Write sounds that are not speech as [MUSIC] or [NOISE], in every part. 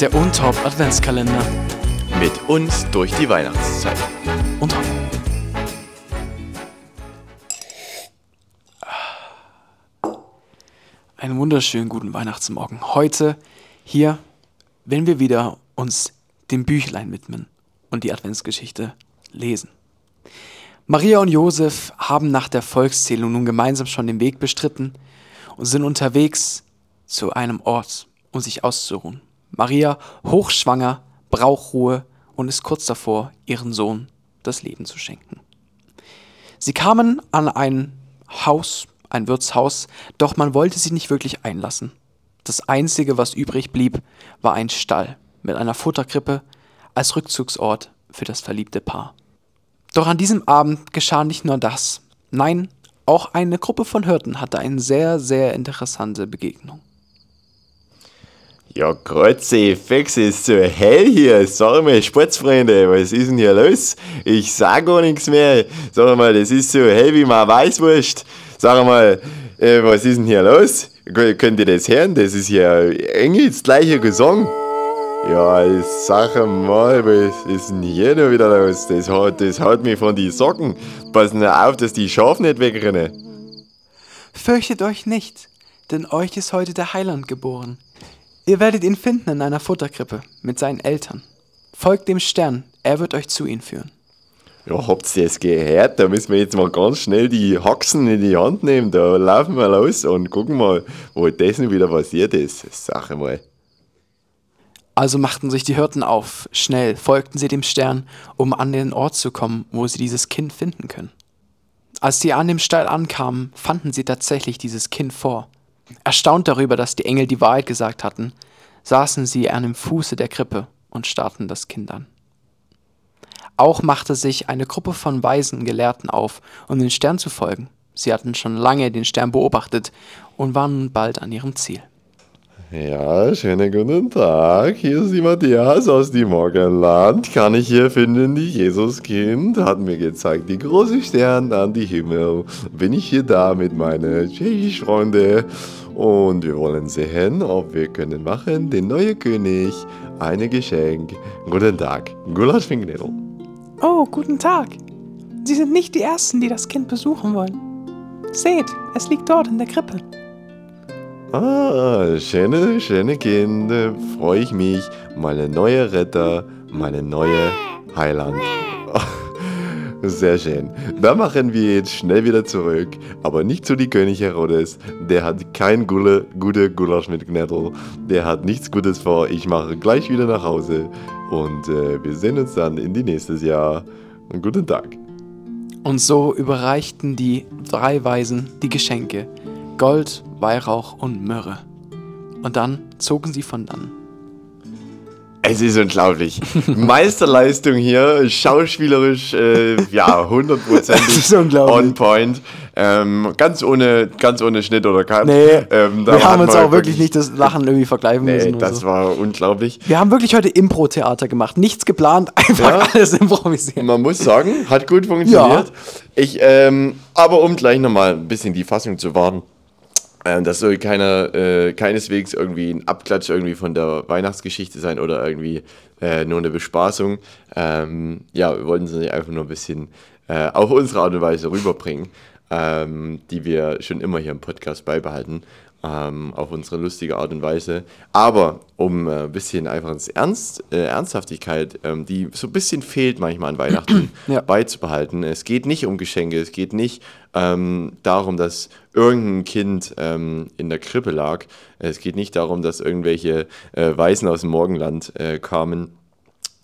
Der Untop Adventskalender. Mit uns durch die Weihnachtszeit. Und einen wunderschönen guten Weihnachtsmorgen. Heute hier, wenn wir wieder uns dem Büchlein widmen und die Adventsgeschichte lesen. Maria und Josef haben nach der Volkszählung nun gemeinsam schon den Weg bestritten und sind unterwegs zu einem Ort, um sich auszuruhen. Maria, hochschwanger, braucht Ruhe und ist kurz davor, ihren Sohn das Leben zu schenken. Sie kamen an ein Haus, ein Wirtshaus, doch man wollte sie nicht wirklich einlassen. Das Einzige, was übrig blieb, war ein Stall mit einer Futterkrippe als Rückzugsort für das verliebte Paar. Doch an diesem Abend geschah nicht nur das. Nein, auch eine Gruppe von Hirten hatte eine sehr, sehr interessante Begegnung. Ja, Kreuze, Fex ist so hell hier. Sag mal, Sportsfreunde, was ist denn hier los? Ich sag gar nichts mehr. Sag mal, das ist so hell wie mal Weißwurst. Sag mal, äh, was ist denn hier los? Könnt ihr das hören? Das ist ja Engels gleicher Gesang. Ja, ich sag mal, was ist denn hier noch wieder los? Das haut, das haut mich von die Socken. Pass nur auf, dass die Schafe nicht wegrennen. Fürchtet euch nicht, denn euch ist heute der Heiland geboren. Ihr werdet ihn finden in einer Futterkrippe mit seinen Eltern. Folgt dem Stern, er wird euch zu ihnen führen. Ja, habt ihr das gehört? Da müssen wir jetzt mal ganz schnell die Haxen in die Hand nehmen. Da laufen wir los und gucken mal, wo das denn wieder passiert ist. Sag mal. Also machten sich die Hirten auf. Schnell folgten sie dem Stern, um an den Ort zu kommen, wo sie dieses Kind finden können. Als sie an dem Stall ankamen, fanden sie tatsächlich dieses Kind vor. Erstaunt darüber, dass die Engel die Wahrheit gesagt hatten, saßen sie an dem Fuße der Krippe und starrten das Kind an. Auch machte sich eine Gruppe von weisen Gelehrten auf, um den Stern zu folgen. Sie hatten schon lange den Stern beobachtet und waren nun bald an ihrem Ziel. Ja, schönen guten Tag. Hier ist die Matthias aus dem Morgenland. Kann ich hier finden, die Jesuskind hat mir gezeigt, die große Stern an die Himmel. Bin ich hier da mit meinen Tschechisch-Freunde und wir wollen sehen, ob wir können machen, den neuen König, ein Geschenk. Guten Tag, Gulasch Finknädel. Oh, guten Tag. Sie sind nicht die Ersten, die das Kind besuchen wollen. Seht, es liegt dort in der Krippe. Ah, schöne, schöne Kinder, freue ich mich. Meine neue Retter, meine neue Heiland. [LAUGHS] Sehr schön. Da machen wir jetzt schnell wieder zurück, aber nicht zu die König Herodes. Der hat kein gute, gute Gulasch mit Gnädel. Der hat nichts Gutes vor. Ich mache gleich wieder nach Hause und äh, wir sehen uns dann in die nächstes Jahr. Und guten Tag. Und so überreichten die drei Weisen die Geschenke. Gold, Weihrauch und Myrrhe. Und dann zogen sie von dann. Es ist unglaublich. [LAUGHS] Meisterleistung hier, schauspielerisch, äh, ja, hundertprozentig [LAUGHS] on point. Ähm, ganz, ohne, ganz ohne Schnitt oder Cut. Nee, ähm, wir haben uns auch wirklich nicht das Lachen irgendwie vergleichen nee, müssen. das so. war unglaublich. Wir haben wirklich heute Impro-Theater gemacht. Nichts geplant, [LAUGHS] einfach ja, alles improvisiert. Man muss sagen, hat gut funktioniert. Ja. Ich, ähm, aber um gleich nochmal ein bisschen die Fassung zu wahren. Ähm, das soll keiner, äh, keineswegs irgendwie ein Abklatsch irgendwie von der Weihnachtsgeschichte sein oder irgendwie äh, nur eine Bespaßung. Ähm, ja, wir wollten sie einfach nur ein bisschen äh, auf unsere Art und Weise rüberbringen, ähm, die wir schon immer hier im Podcast beibehalten ähm, auf unsere lustige Art und Weise. Aber um äh, ein bisschen einfach ins Ernst, äh, Ernsthaftigkeit, ähm, die so ein bisschen fehlt manchmal an Weihnachten, [CLEARS THROAT] ja. beizubehalten. Es geht nicht um Geschenke, es geht nicht ähm, darum, dass irgendein Kind ähm, in der Krippe lag. Es geht nicht darum, dass irgendwelche äh, Weisen aus dem Morgenland äh, kamen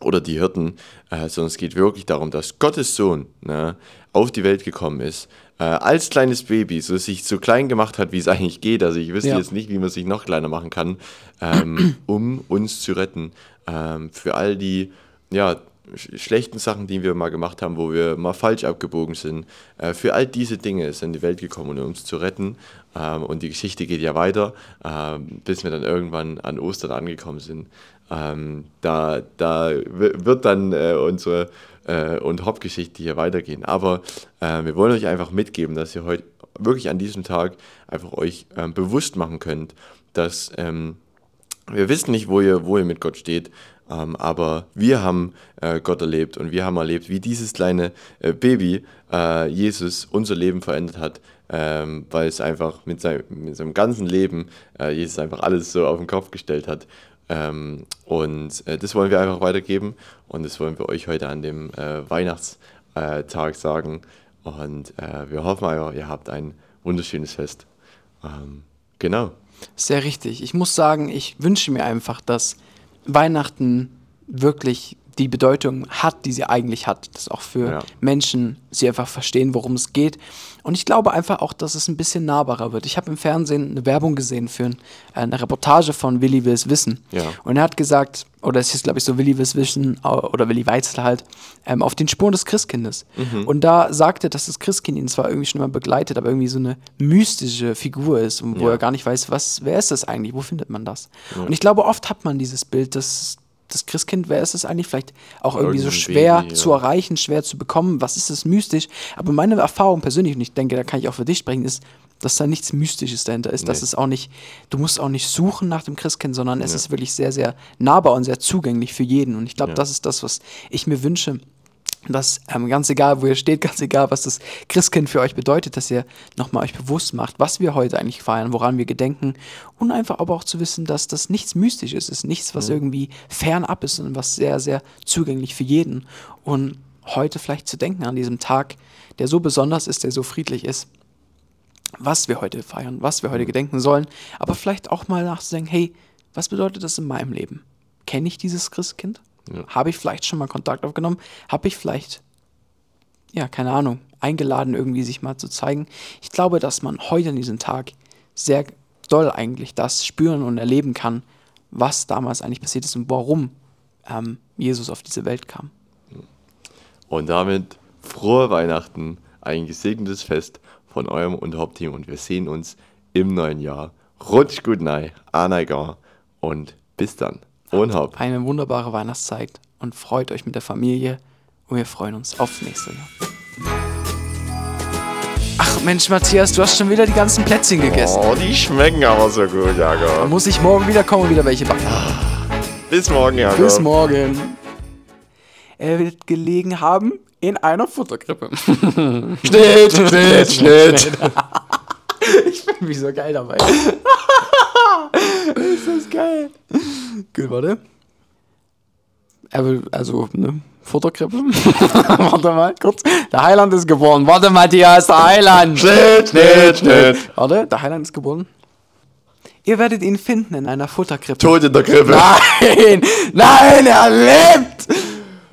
oder die Hirten, äh, sondern es geht wirklich darum, dass Gottes Sohn ne, auf die Welt gekommen ist, äh, als kleines Baby, so sich so klein gemacht hat, wie es [LAUGHS] eigentlich geht. Also ich wüsste ja. jetzt nicht, wie man sich noch kleiner machen kann, ähm, [CLEARS THROAT] um uns zu retten. Ähm, für all die ja, sch schlechten Sachen, die wir mal gemacht haben, wo wir mal falsch abgebogen sind. Äh, für all diese Dinge ist er in die Welt gekommen, um uns zu retten. Ähm, und die Geschichte geht ja weiter, ähm, bis wir dann irgendwann an Ostern angekommen sind. Ähm, da, da wird dann äh, unsere äh, und Hauptgeschichte hier weitergehen. Aber äh, wir wollen euch einfach mitgeben, dass ihr heute wirklich an diesem Tag einfach euch ähm, bewusst machen könnt, dass ähm, wir wissen nicht, wo ihr, wo ihr mit Gott steht, ähm, aber wir haben äh, Gott erlebt und wir haben erlebt, wie dieses kleine äh, Baby äh, Jesus unser Leben verändert hat, ähm, weil es einfach mit, sein, mit seinem ganzen Leben äh, Jesus einfach alles so auf den Kopf gestellt hat. Ähm, und äh, das wollen wir einfach weitergeben und das wollen wir euch heute an dem äh, Weihnachtstag sagen. Und wir hoffen einfach, ihr habt ein wunderschönes Fest. Ähm, genau. Sehr richtig. Ich muss sagen, ich wünsche mir einfach, dass Weihnachten wirklich die Bedeutung hat, die sie eigentlich hat, dass auch für ja. Menschen sie einfach verstehen, worum es geht. Und ich glaube einfach auch, dass es ein bisschen nahbarer wird. Ich habe im Fernsehen eine Werbung gesehen für eine Reportage von Willi Wills Wissen. Ja. Und er hat gesagt, oder es ist glaube ich so Willi Wills Wissen oder Willi Weitzel halt, ähm, auf den Spuren des Christkindes. Mhm. Und da sagte, dass das Christkind ihn zwar irgendwie schon mal begleitet, aber irgendwie so eine mystische Figur ist, wo ja. er gar nicht weiß, was, wer ist das eigentlich, wo findet man das? Und ich glaube, oft hat man dieses Bild, dass das Christkind, wer ist es eigentlich? Vielleicht auch irgendwie so schwer Baby, ja. zu erreichen, schwer zu bekommen. Was ist das mystisch? Aber meine Erfahrung persönlich, und ich denke, da kann ich auch für dich sprechen, ist, dass da nichts Mystisches dahinter ist. Nee. Dass es auch nicht, du musst auch nicht suchen nach dem Christkind, sondern es ja. ist wirklich sehr, sehr nahbar und sehr zugänglich für jeden. Und ich glaube, ja. das ist das, was ich mir wünsche, dass ähm, ganz egal, wo ihr steht, [LAUGHS] ganz egal, was das Christkind für euch bedeutet, dass ihr nochmal euch bewusst macht, was wir heute eigentlich feiern, woran wir gedenken und einfach aber auch zu wissen, dass das nichts Mystisches ist, nichts, was mhm. irgendwie fernab ist, sondern was sehr, sehr zugänglich für jeden und heute vielleicht zu denken an diesem Tag, der so besonders ist, der so friedlich ist, was wir heute feiern, was wir heute mhm. gedenken sollen, aber vielleicht auch mal nachzudenken, hey, was bedeutet das in meinem Leben? Kenne ich dieses Christkind? Ja. Habe ich vielleicht schon mal Kontakt aufgenommen? Habe ich vielleicht, ja, keine Ahnung, eingeladen, irgendwie sich mal zu zeigen? Ich glaube, dass man heute an diesem Tag sehr doll eigentlich das spüren und erleben kann, was damals eigentlich passiert ist und warum ähm, Jesus auf diese Welt kam. Und damit frohe Weihnachten, ein gesegnetes Fest von eurem Unterhauptteam und wir sehen uns im neuen Jahr. Rutsch gut nein, Anaigar und bis dann. Und Haupt. Eine wunderbare Weihnachtszeit und freut euch mit der Familie und wir freuen uns aufs nächste Jahr. Ach Mensch, Matthias, du hast schon wieder die ganzen Plätzchen gegessen. Oh, die schmecken aber so gut, Jakob. Muss ich morgen wieder kommen und wieder welche backen. Bis morgen, Jakob. Bis morgen. Er wird gelegen haben in einer Futterkrippe. [LAUGHS] Schnitt, Schnitt, [LAUGHS] Schnitt. ich bin wie so geil dabei. [LAUGHS] ist das geil. Gut, warte. Er will, also, ne? Futterkrippe. [LAUGHS] warte mal, kurz. Der Heiland ist geboren. Warte, Matthias, der Heiland. Schnitt, Schnitt, Schnitt. Warte, der Heiland ist geboren. Ihr werdet ihn finden in einer Futterkrippe. Tot in der Krippe. Nein, nein, er lebt.